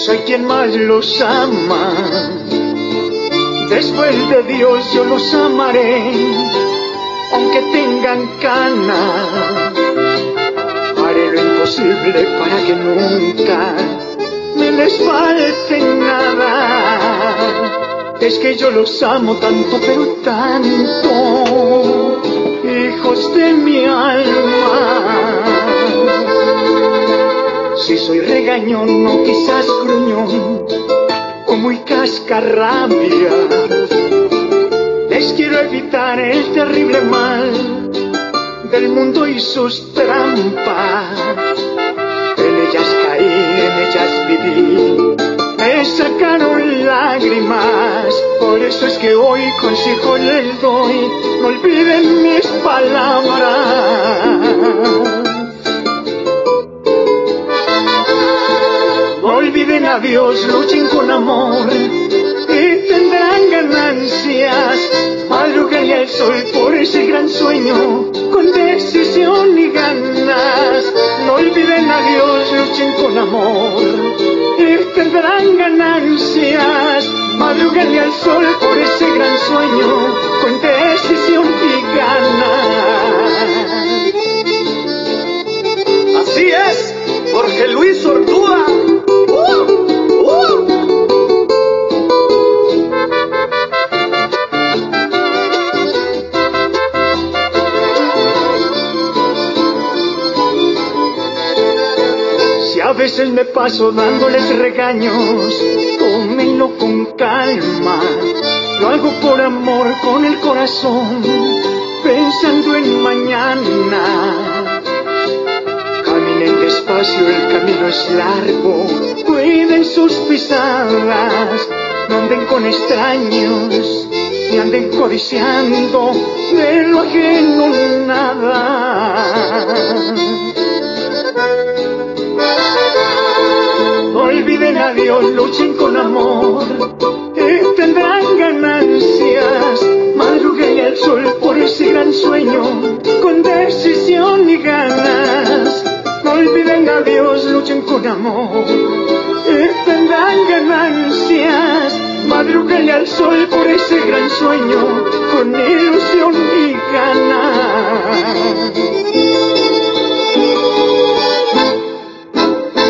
soy quien más los ama. Después de Dios yo los amaré, aunque tengan cana. Haré lo imposible para que nunca me les falte nada. Es que yo los amo tanto, pero tanto, hijos de mi alma. Si soy regañón o quizás gruñón, o muy cascarrabia, les quiero evitar el terrible mal del mundo y sus trampas. En ellas caí, en ellas viví, me sacaron lágrimas. Por eso es que hoy consejo les doy, no olviden mis palabras. Dios, luchen con amor y tendrán ganancias. Madruguen al sol por ese gran sueño, con decisión y ganas. No olviden a Dios, luchen con amor y tendrán ganancias. Madruguen al sol por ese gran sueño, con decisión a veces me paso dándoles regaños, tómenlo con calma. Lo hago por amor con el corazón, pensando en mañana. Caminen despacio, el camino es largo, cuiden sus pisadas, no anden con extraños, ni anden codiciando de lo ajeno nada. Luchen con amor y tendrán ganancias. Madruguen al sol por ese gran sueño, con decisión y ganas. No olviden a Dios, luchen con amor y tendrán ganancias. Madruguen al sol por ese gran sueño, con ilusión y ganas.